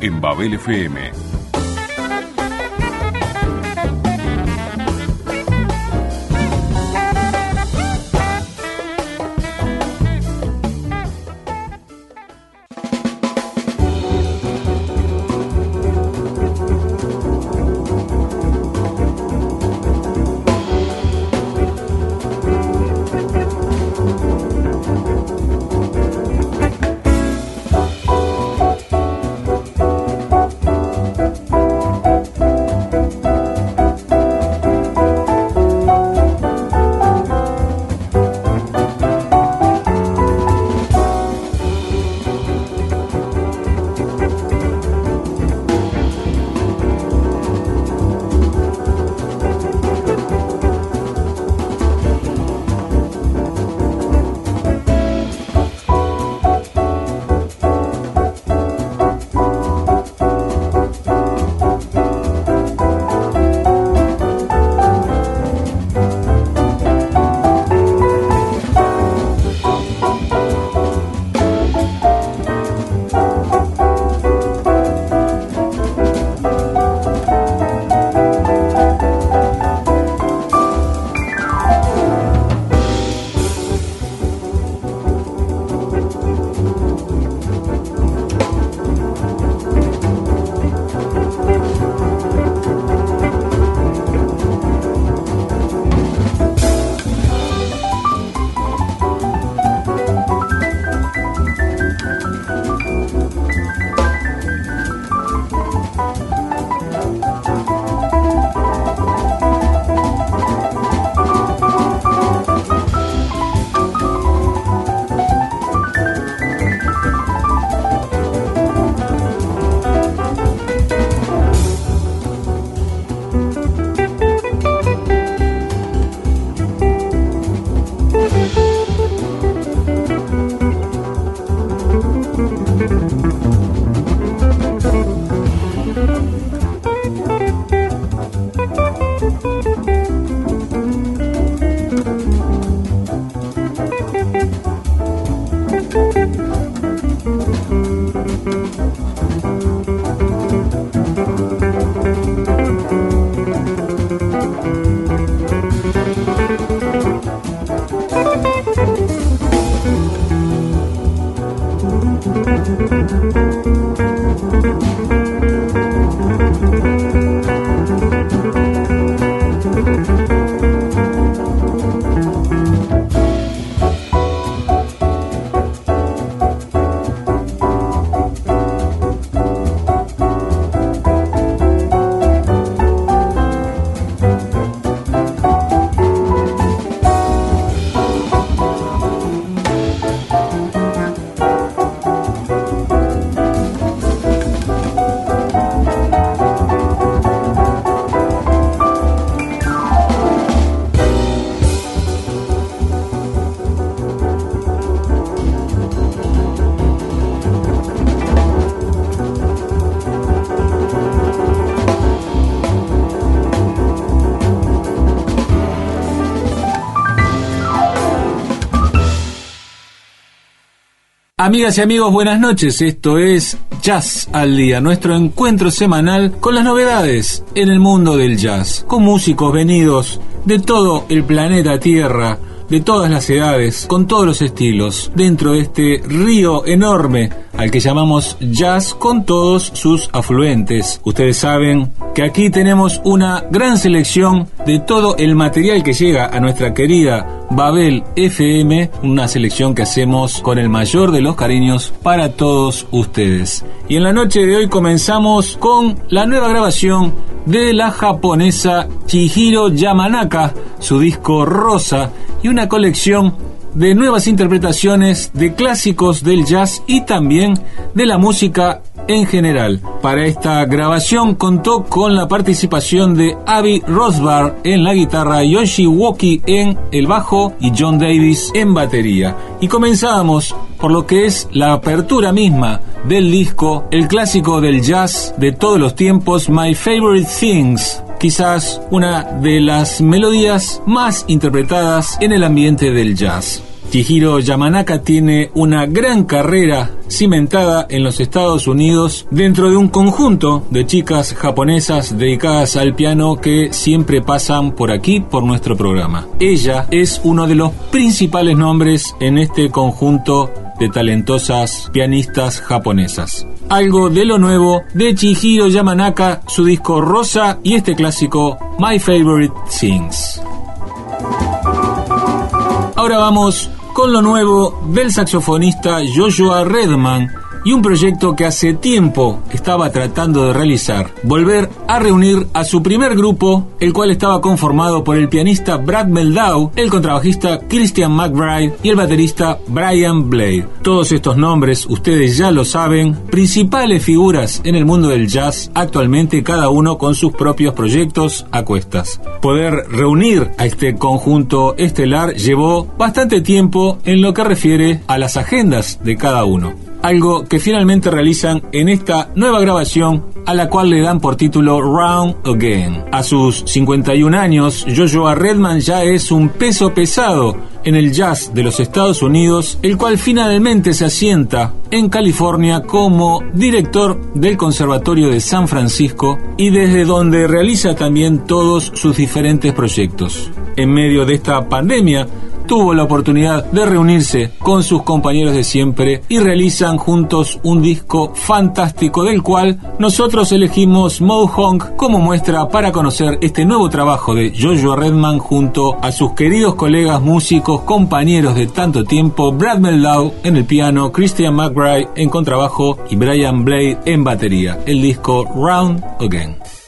en Babel FM Amigas y amigos, buenas noches. Esto es Jazz al Día, nuestro encuentro semanal con las novedades en el mundo del jazz, con músicos venidos de todo el planeta Tierra, de todas las edades, con todos los estilos, dentro de este río enorme al que llamamos jazz con todos sus afluentes. Ustedes saben que aquí tenemos una gran selección de todo el material que llega a nuestra querida Babel FM, una selección que hacemos con el mayor de los cariños para todos ustedes. Y en la noche de hoy comenzamos con la nueva grabación de la japonesa Chihiro Yamanaka, su disco Rosa y una colección de nuevas interpretaciones de clásicos del jazz y también de la música en general. Para esta grabación contó con la participación de Abby Rosbar en la guitarra, Yoshi Woki en el bajo y John Davis en batería. Y comenzábamos por lo que es la apertura misma del disco, el clásico del jazz de todos los tiempos, My Favorite Things, quizás una de las melodías más interpretadas en el ambiente del jazz. Chihiro Yamanaka tiene una gran carrera cimentada en los Estados Unidos dentro de un conjunto de chicas japonesas dedicadas al piano que siempre pasan por aquí por nuestro programa. Ella es uno de los principales nombres en este conjunto de talentosas pianistas japonesas. Algo de lo nuevo de Chihiro Yamanaka, su disco Rosa y este clásico My Favorite Things. Ahora vamos con lo nuevo del saxofonista Joshua Redman y un proyecto que hace tiempo estaba tratando de realizar, volver a reunir a su primer grupo, el cual estaba conformado por el pianista Brad Meldau, el contrabajista Christian McBride y el baterista Brian Blade. Todos estos nombres, ustedes ya lo saben, principales figuras en el mundo del jazz, actualmente cada uno con sus propios proyectos a cuestas. Poder reunir a este conjunto estelar llevó bastante tiempo en lo que refiere a las agendas de cada uno algo que finalmente realizan en esta nueva grabación a la cual le dan por título Round Again. A sus 51 años, Joshua Redman ya es un peso pesado en el jazz de los Estados Unidos, el cual finalmente se asienta en California como director del Conservatorio de San Francisco y desde donde realiza también todos sus diferentes proyectos. En medio de esta pandemia, tuvo la oportunidad de reunirse con sus compañeros de siempre y realizan juntos un disco fantástico del cual nosotros elegimos Mohonk como muestra para conocer este nuevo trabajo de Joshua Redman junto a sus queridos colegas músicos, compañeros de tanto tiempo, Brad Meldau en el piano, Christian McBride en contrabajo y Brian Blade en batería. El disco Round Again.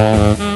Mm-hmm.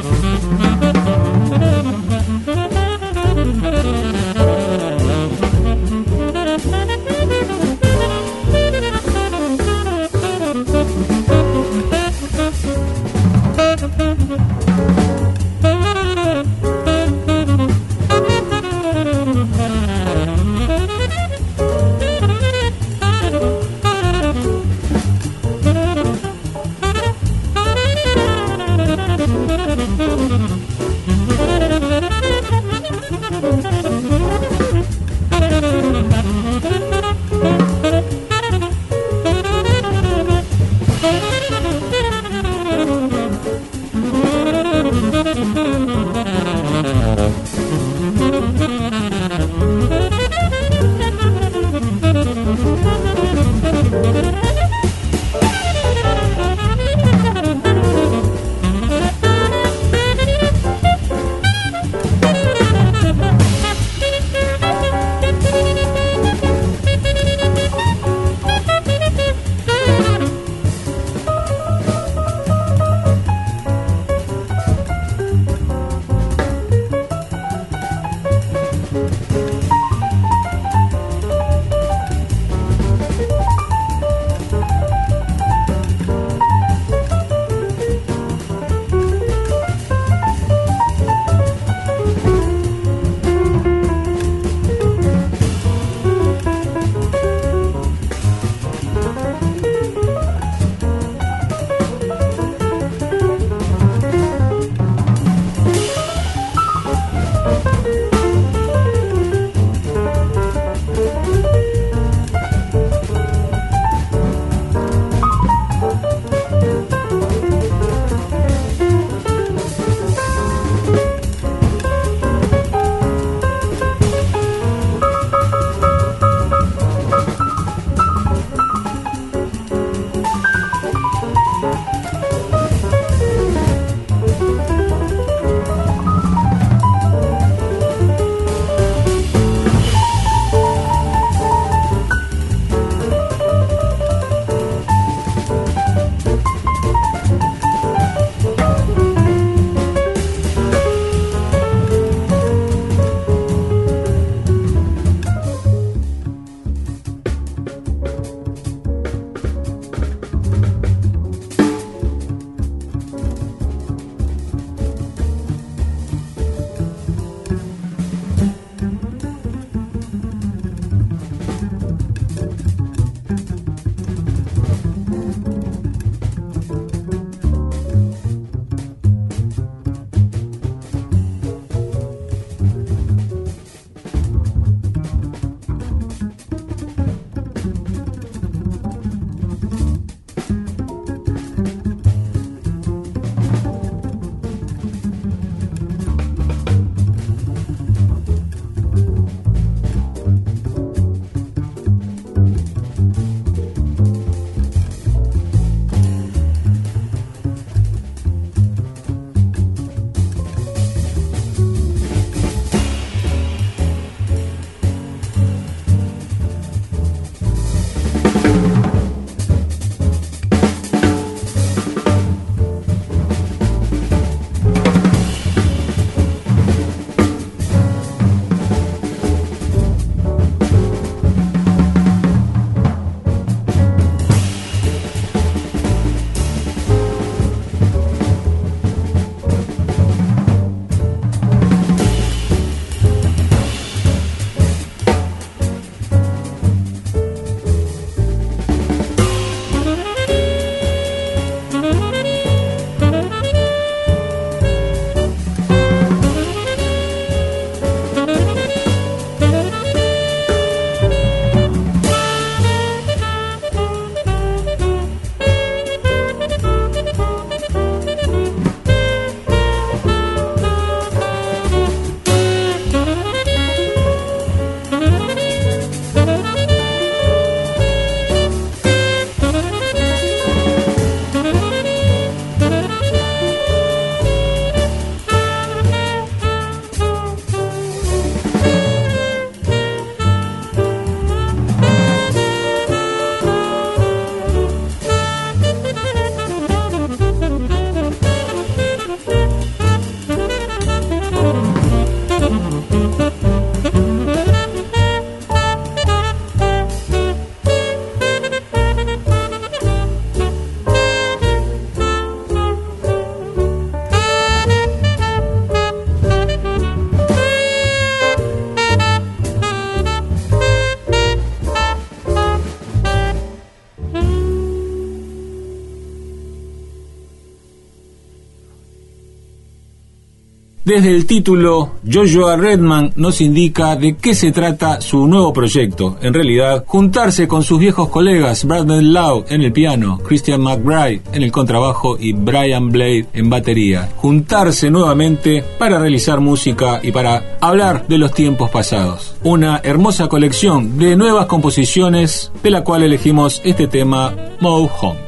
Desde el título, Joshua Redman nos indica de qué se trata su nuevo proyecto. En realidad, juntarse con sus viejos colegas Brandon Lau en el piano, Christian McBride en el contrabajo y Brian Blade en batería. Juntarse nuevamente para realizar música y para hablar de los tiempos pasados. Una hermosa colección de nuevas composiciones de la cual elegimos este tema Mo Honk.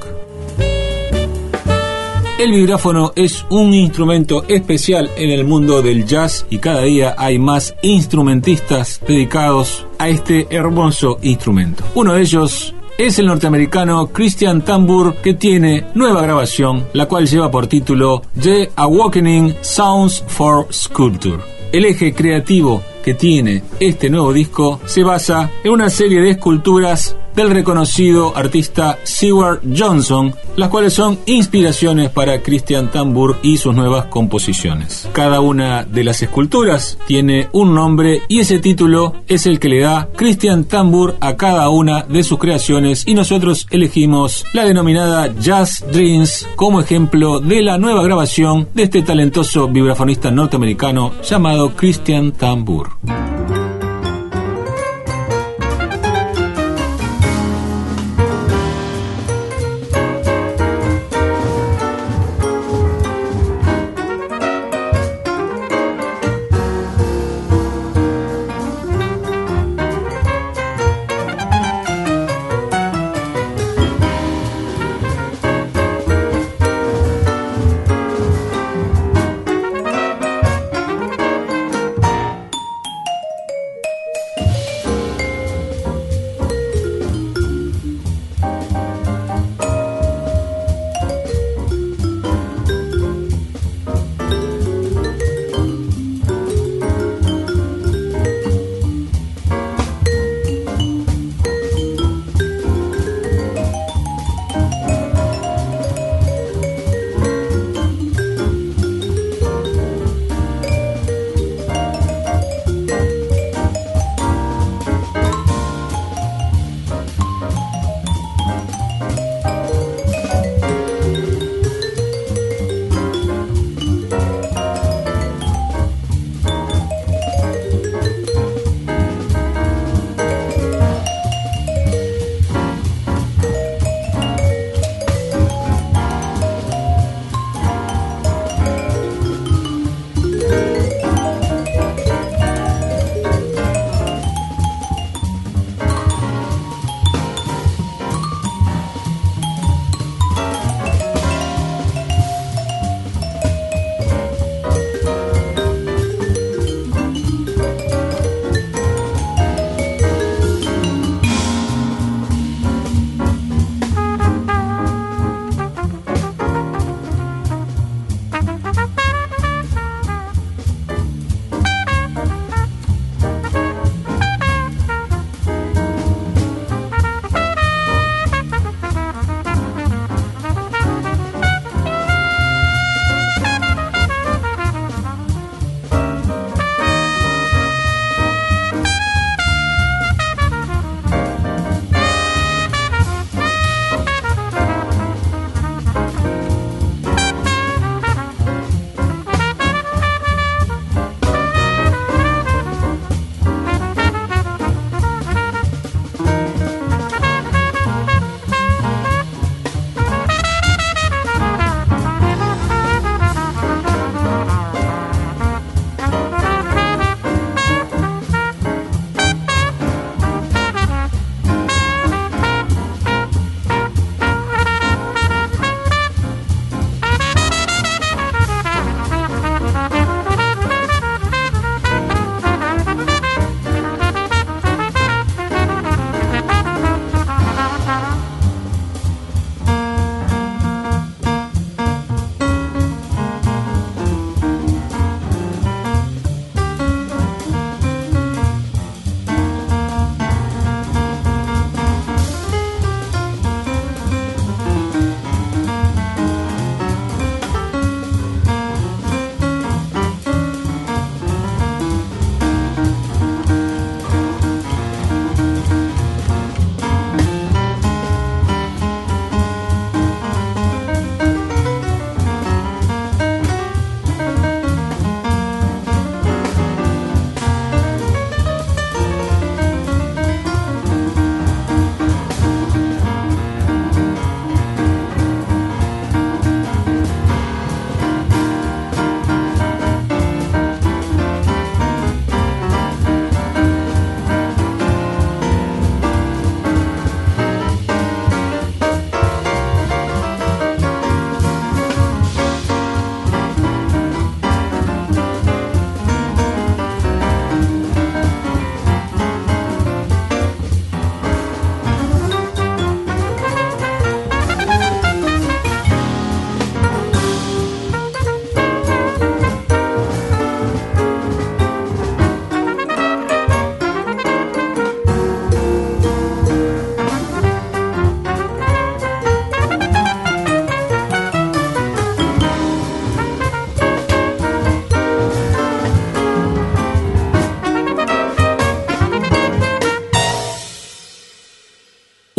El vibráfono es un instrumento especial en el mundo del jazz y cada día hay más instrumentistas dedicados a este hermoso instrumento. Uno de ellos es el norteamericano Christian Tambour que tiene nueva grabación, la cual lleva por título The Awakening Sounds for Sculpture. El eje creativo que tiene este nuevo disco se basa en una serie de esculturas del reconocido artista Seward Johnson, las cuales son inspiraciones para Christian Tambour y sus nuevas composiciones. Cada una de las esculturas tiene un nombre y ese título es el que le da Christian Tambour a cada una de sus creaciones y nosotros elegimos la denominada Jazz Dreams como ejemplo de la nueva grabación de este talentoso vibrafonista norteamericano llamado Christian Tambour.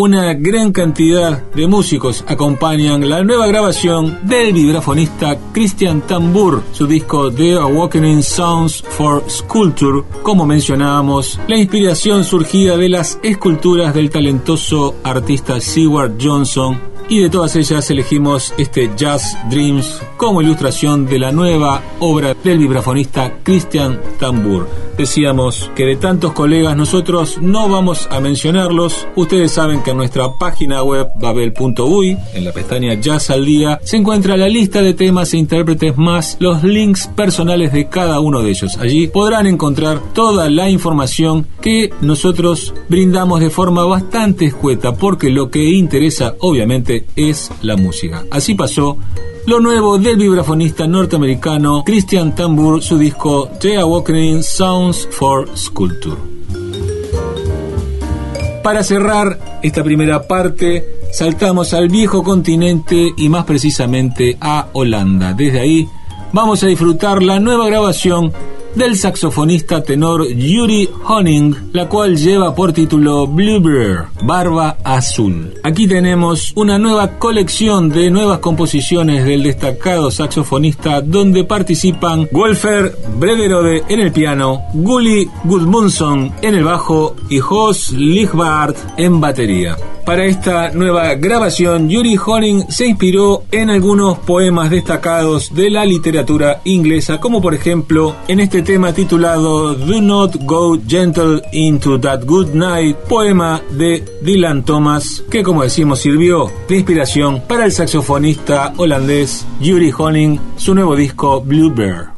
Una gran cantidad de músicos acompañan la nueva grabación del vibrafonista Christian Tambour, su disco The Awakening Sounds for Sculpture. Como mencionábamos, la inspiración surgida de las esculturas del talentoso artista Seward Johnson y de todas ellas elegimos este Jazz Dreams como ilustración de la nueva obra del vibrafonista Christian Tambour. Decíamos que de tantos colegas nosotros no vamos a mencionarlos. Ustedes saben que en nuestra página web babel.uy, en la pestaña Jazz al Día, se encuentra la lista de temas e intérpretes más los links personales de cada uno de ellos. Allí podrán encontrar toda la información que nosotros brindamos de forma bastante escueta porque lo que interesa obviamente es la música. Así pasó lo nuevo del vibrafonista norteamericano Christian Tambour, su disco The Awakening Sounds for Sculpture. Para cerrar esta primera parte, saltamos al viejo continente y más precisamente a Holanda. Desde ahí vamos a disfrutar la nueva grabación del saxofonista tenor Yuri Honing, la cual lleva por título Bluebird, Barba Azul. Aquí tenemos una nueva colección de nuevas composiciones del destacado saxofonista donde participan Wolfer Brederode en el piano, Gulli Gudmundsson en el bajo y Jos Lichbart en batería. Para esta nueva grabación, Yuri Honing se inspiró en algunos poemas destacados de la literatura inglesa, como por ejemplo en este tema titulado Do Not Go Gentle Into That Good Night, poema de Dylan Thomas, que como decimos sirvió de inspiración para el saxofonista holandés Yuri Honing, su nuevo disco Bluebird. Música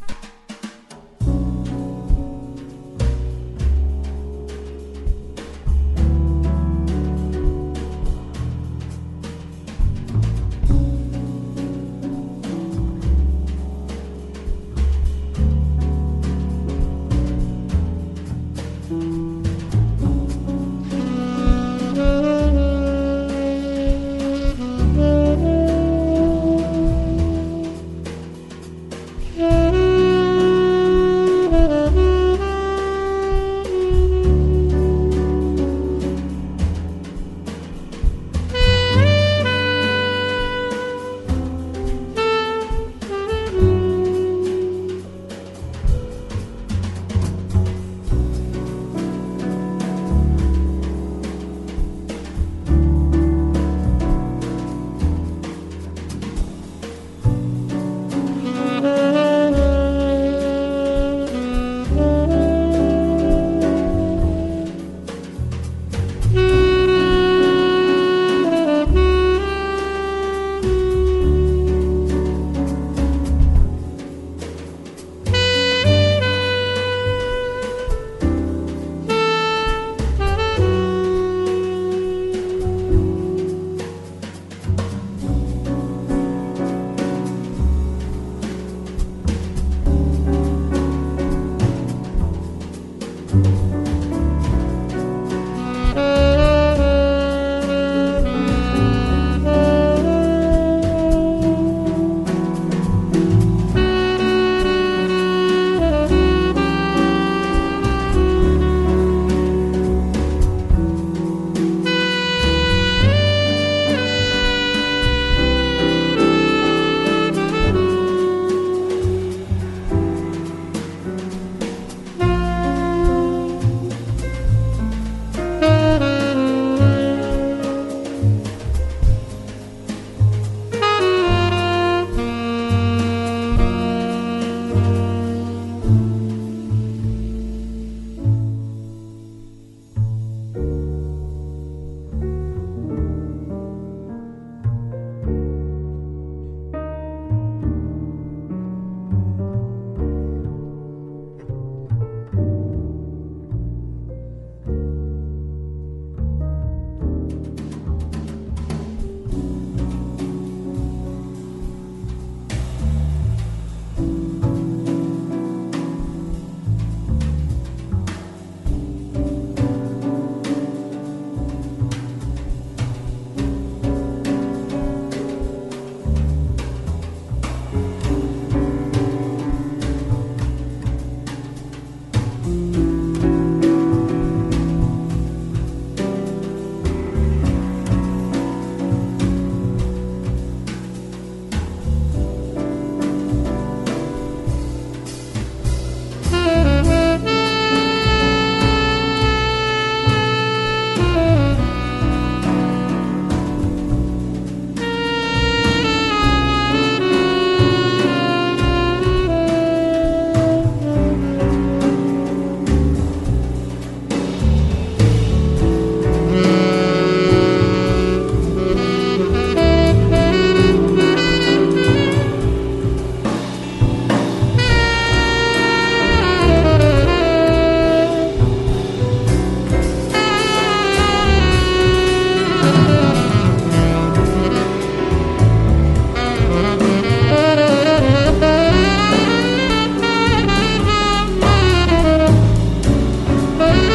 Bye.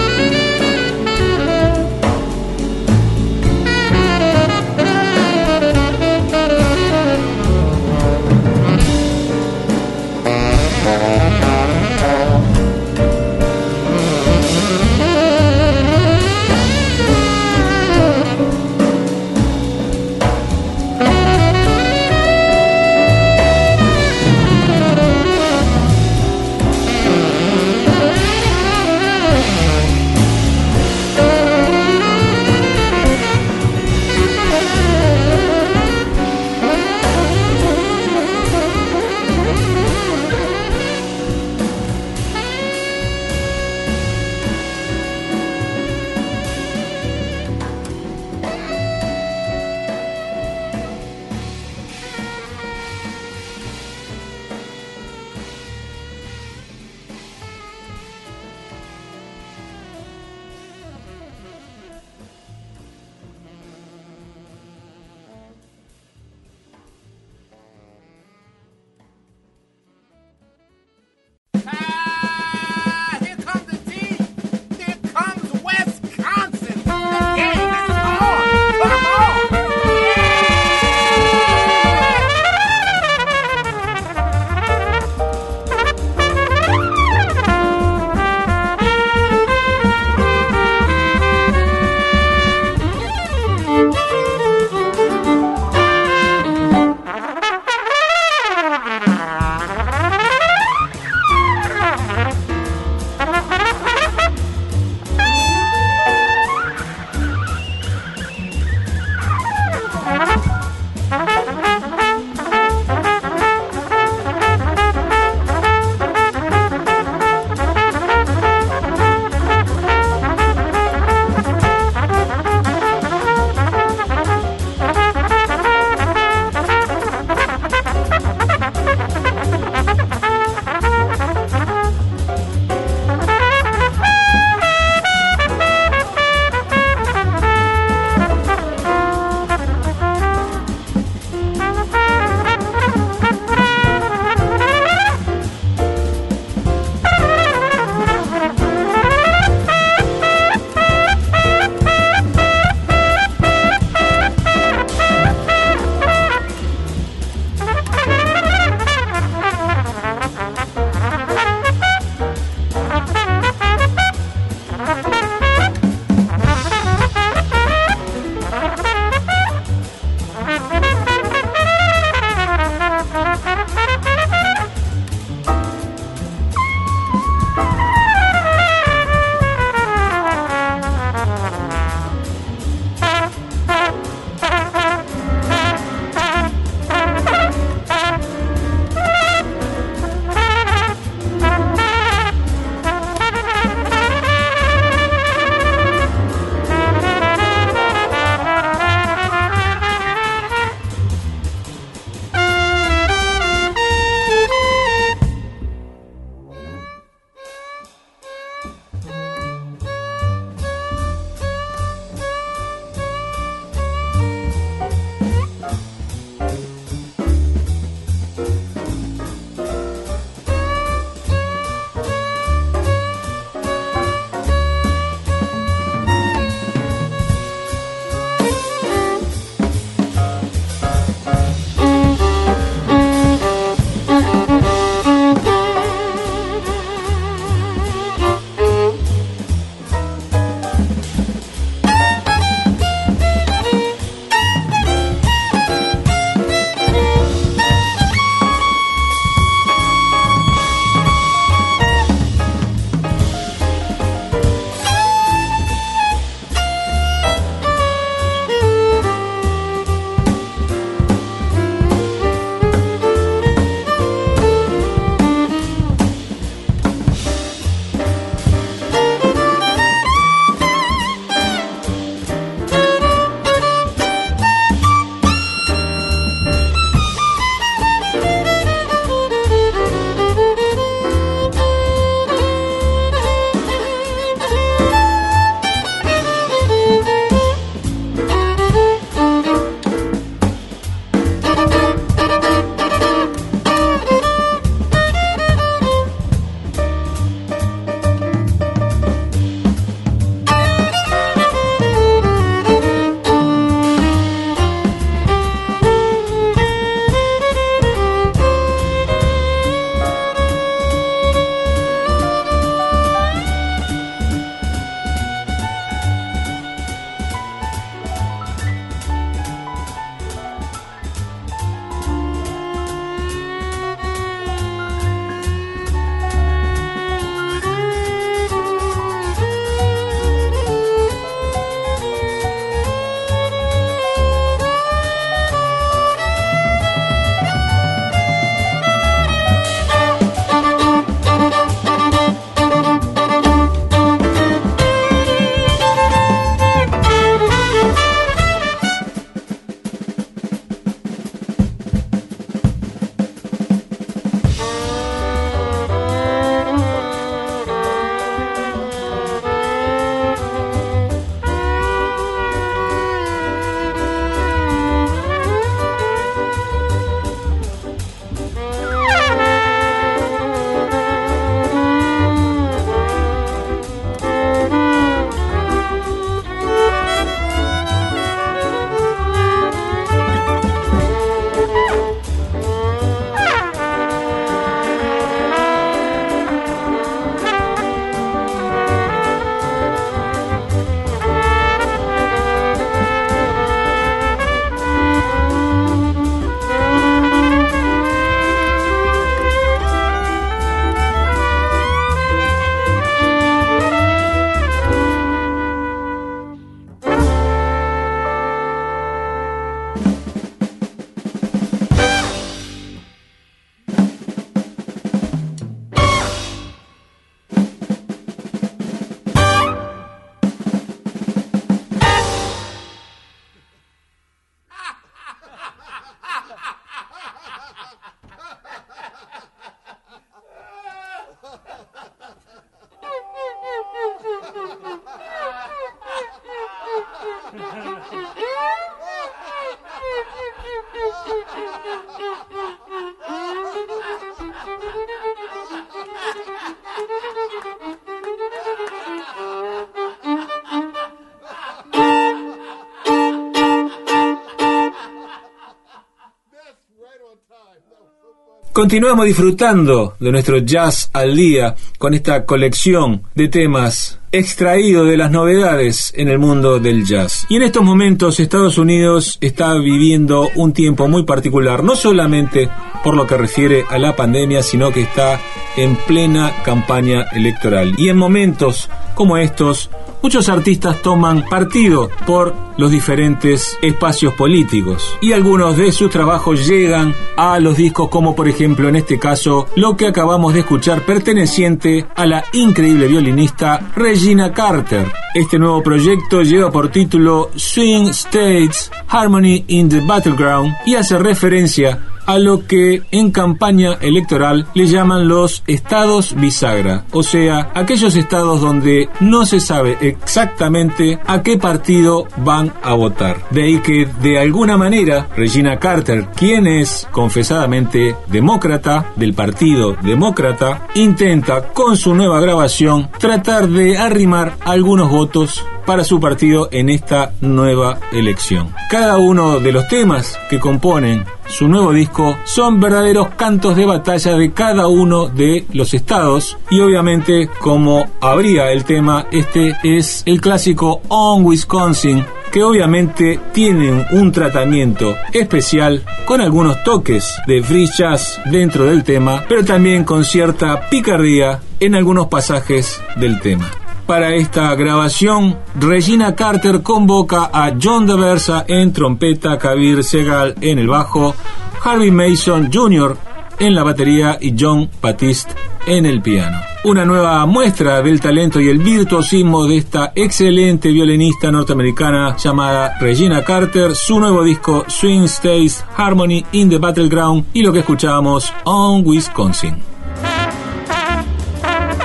Continuamos disfrutando de nuestro jazz al día con esta colección de temas extraídos de las novedades en el mundo del jazz. Y en estos momentos Estados Unidos está viviendo un tiempo muy particular, no solamente por lo que refiere a la pandemia, sino que está en plena campaña electoral. Y en momentos como estos, muchos artistas toman partido por los diferentes espacios políticos y algunos de sus trabajos llegan a los discos como por ejemplo en este caso lo que acabamos de escuchar perteneciente a la increíble violinista Regina Carter. Este nuevo proyecto lleva por título Swing States Harmony in the Battleground y hace referencia a lo que en campaña electoral le llaman los estados bisagra, o sea, aquellos estados donde no se sabe exactamente a qué partido van a votar. De ahí que de alguna manera Regina Carter, quien es confesadamente demócrata del Partido Demócrata, intenta con su nueva grabación tratar de arrimar algunos votos para su partido en esta nueva elección. Cada uno de los temas que componen su nuevo disco son verdaderos cantos de batalla de cada uno de los estados y obviamente como habría el tema este es el clásico On Wisconsin que obviamente tiene un tratamiento especial con algunos toques de free jazz dentro del tema pero también con cierta picardía en algunos pasajes del tema. Para esta grabación, Regina Carter convoca a John DeVersa en trompeta, Kabir Segal en el bajo, Harvey Mason Jr. en la batería y John Batiste en el piano. Una nueva muestra del talento y el virtuosismo de esta excelente violinista norteamericana llamada Regina Carter, su nuevo disco Swing Stays Harmony in the Battleground y lo que escuchábamos On Wisconsin.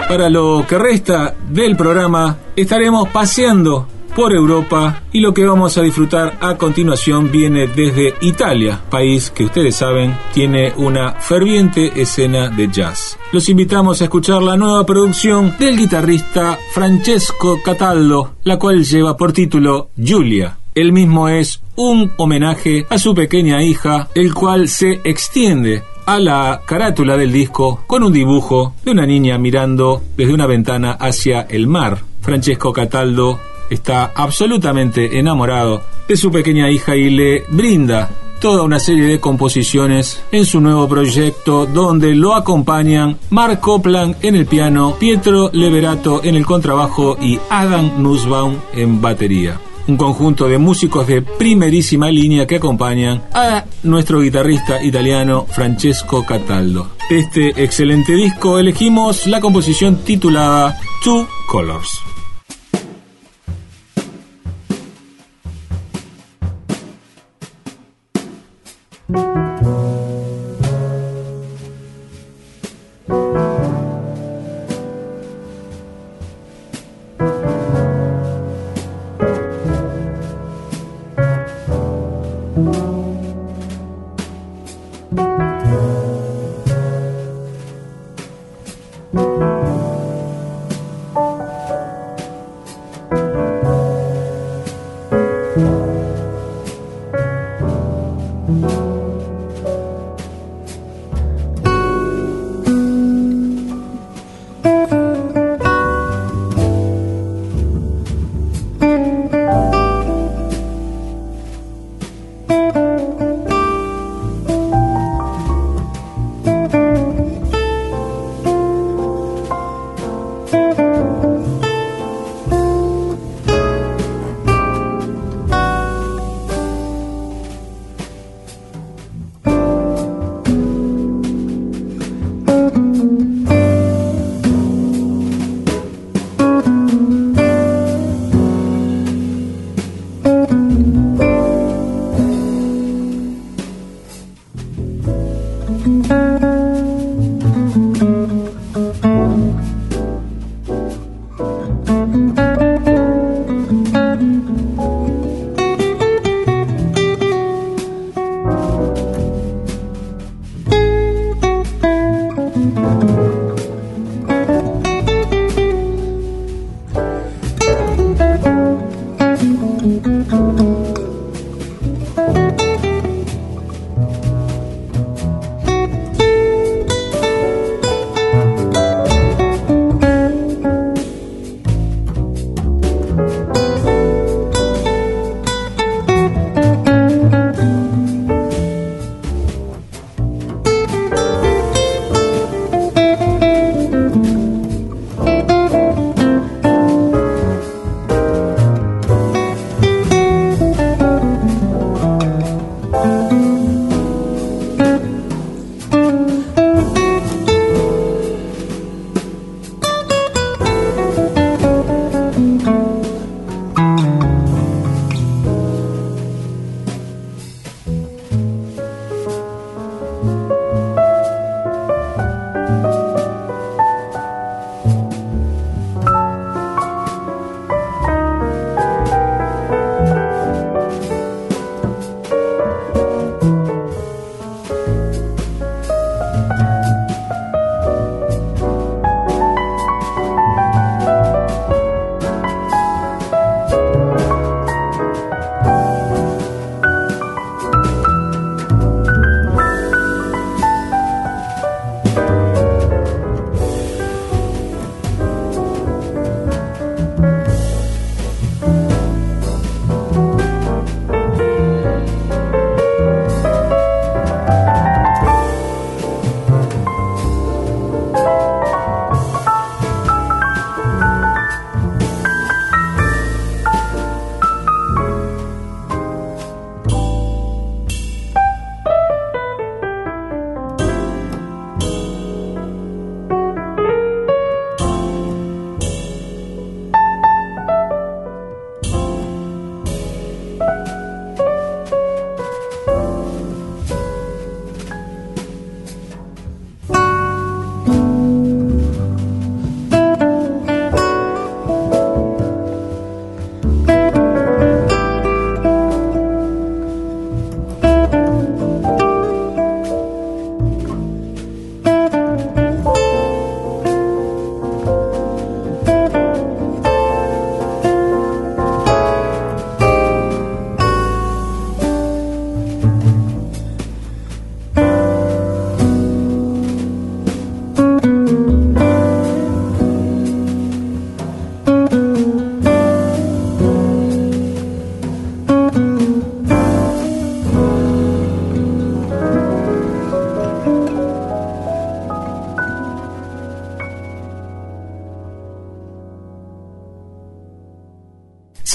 Para lo que resta del programa, estaremos paseando por Europa y lo que vamos a disfrutar a continuación viene desde Italia, país que ustedes saben tiene una ferviente escena de jazz. Los invitamos a escuchar la nueva producción del guitarrista Francesco Cataldo, la cual lleva por título Giulia. El mismo es un homenaje a su pequeña hija, el cual se extiende a la carátula del disco con un dibujo de una niña mirando desde una ventana hacia el mar. Francesco Cataldo está absolutamente enamorado de su pequeña hija y le brinda toda una serie de composiciones en su nuevo proyecto donde lo acompañan Mark Copland en el piano, Pietro Leverato en el contrabajo y Adam Nussbaum en batería un conjunto de músicos de primerísima línea que acompañan a nuestro guitarrista italiano Francesco Cataldo. Este excelente disco elegimos la composición titulada Two Colors.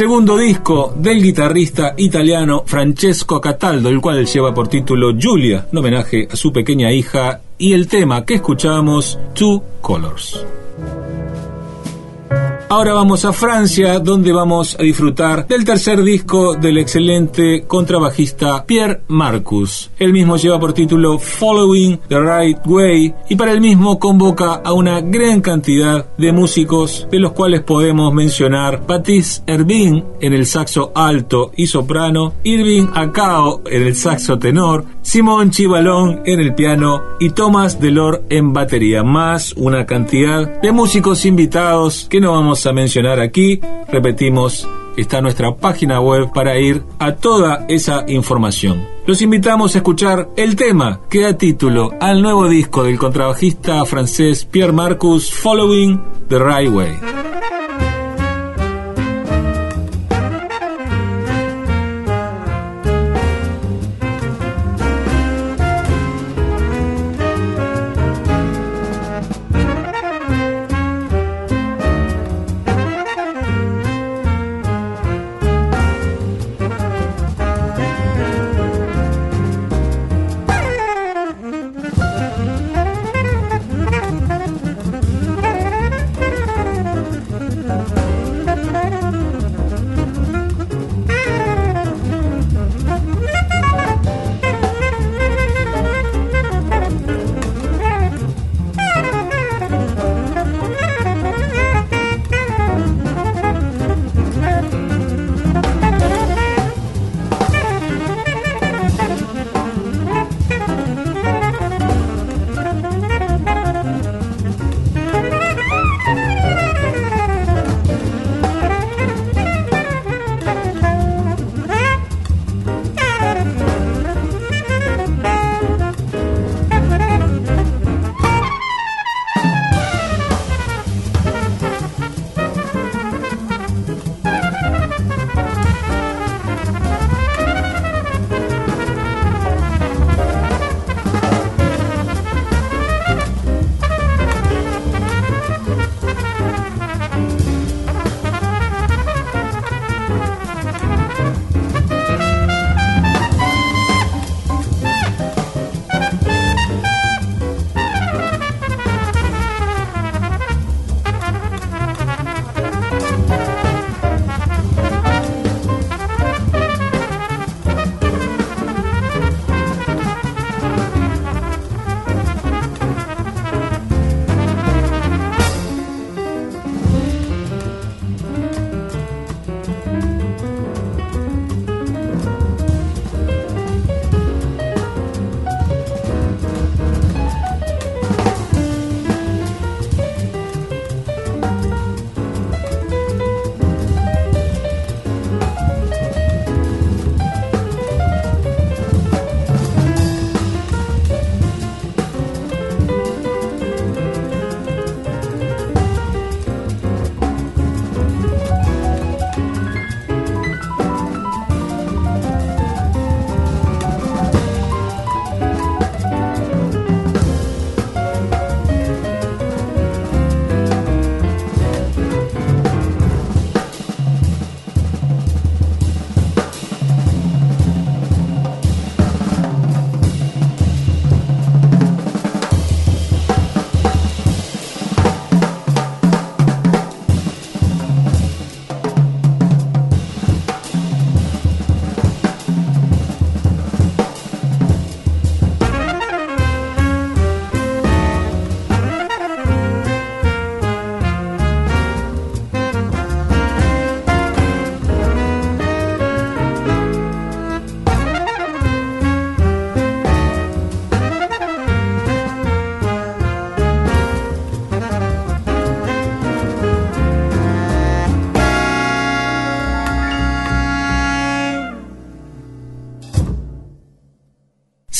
Segundo disco del guitarrista italiano Francesco Cataldo, el cual lleva por título Giulia, en homenaje a su pequeña hija, y el tema que escuchamos, Two Colors. Ahora vamos a Francia, donde vamos a disfrutar del tercer disco del excelente contrabajista Pierre Marcus. El mismo lleva por título Following the Right Way y para el mismo convoca a una gran cantidad de músicos, de los cuales podemos mencionar Patrice Herbin en el saxo alto y soprano, Irving Acao en el saxo tenor, Simón Chivalón en el piano y Thomas Delor en batería, más una cantidad de músicos invitados que no a mencionar aquí. Repetimos, está nuestra página web para ir a toda esa información. Los invitamos a escuchar el tema que da título al nuevo disco del contrabajista francés Pierre Marcus, Following the Right Way.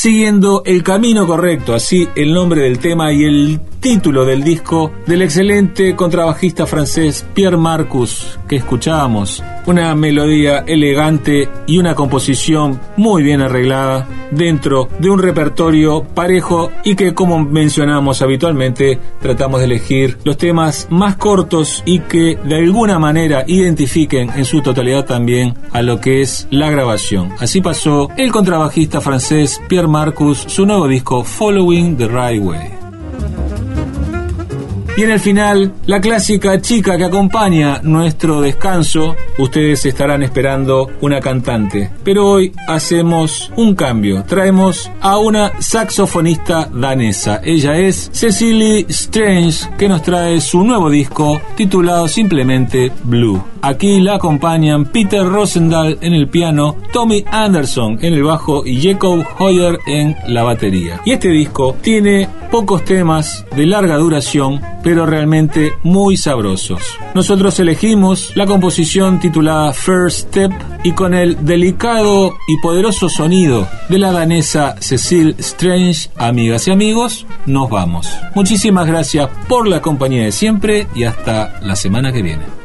Siguiendo el camino correcto, así el nombre del tema y el título del disco del excelente contrabajista francés Pierre Marcus que escuchábamos. Una melodía elegante y una composición muy bien arreglada dentro de un repertorio parejo y que como mencionamos habitualmente tratamos de elegir los temas más cortos y que de alguna manera identifiquen en su totalidad también a lo que es la grabación. Así pasó el contrabajista francés Pierre Marcus su nuevo disco Following the Right Way. Y en el final, la clásica chica que acompaña nuestro descanso, ustedes estarán esperando una cantante. Pero hoy hacemos un cambio. Traemos a una saxofonista danesa. Ella es Cecily Strange, que nos trae su nuevo disco titulado simplemente Blue. Aquí la acompañan Peter Rosendahl en el piano, Tommy Anderson en el bajo y Jacob Hoyer en la batería. Y este disco tiene pocos temas de larga duración, pero realmente muy sabrosos. Nosotros elegimos la composición titulada First Step y con el delicado y poderoso sonido de la danesa Cecil Strange, amigas y amigos, nos vamos. Muchísimas gracias por la compañía de siempre y hasta la semana que viene.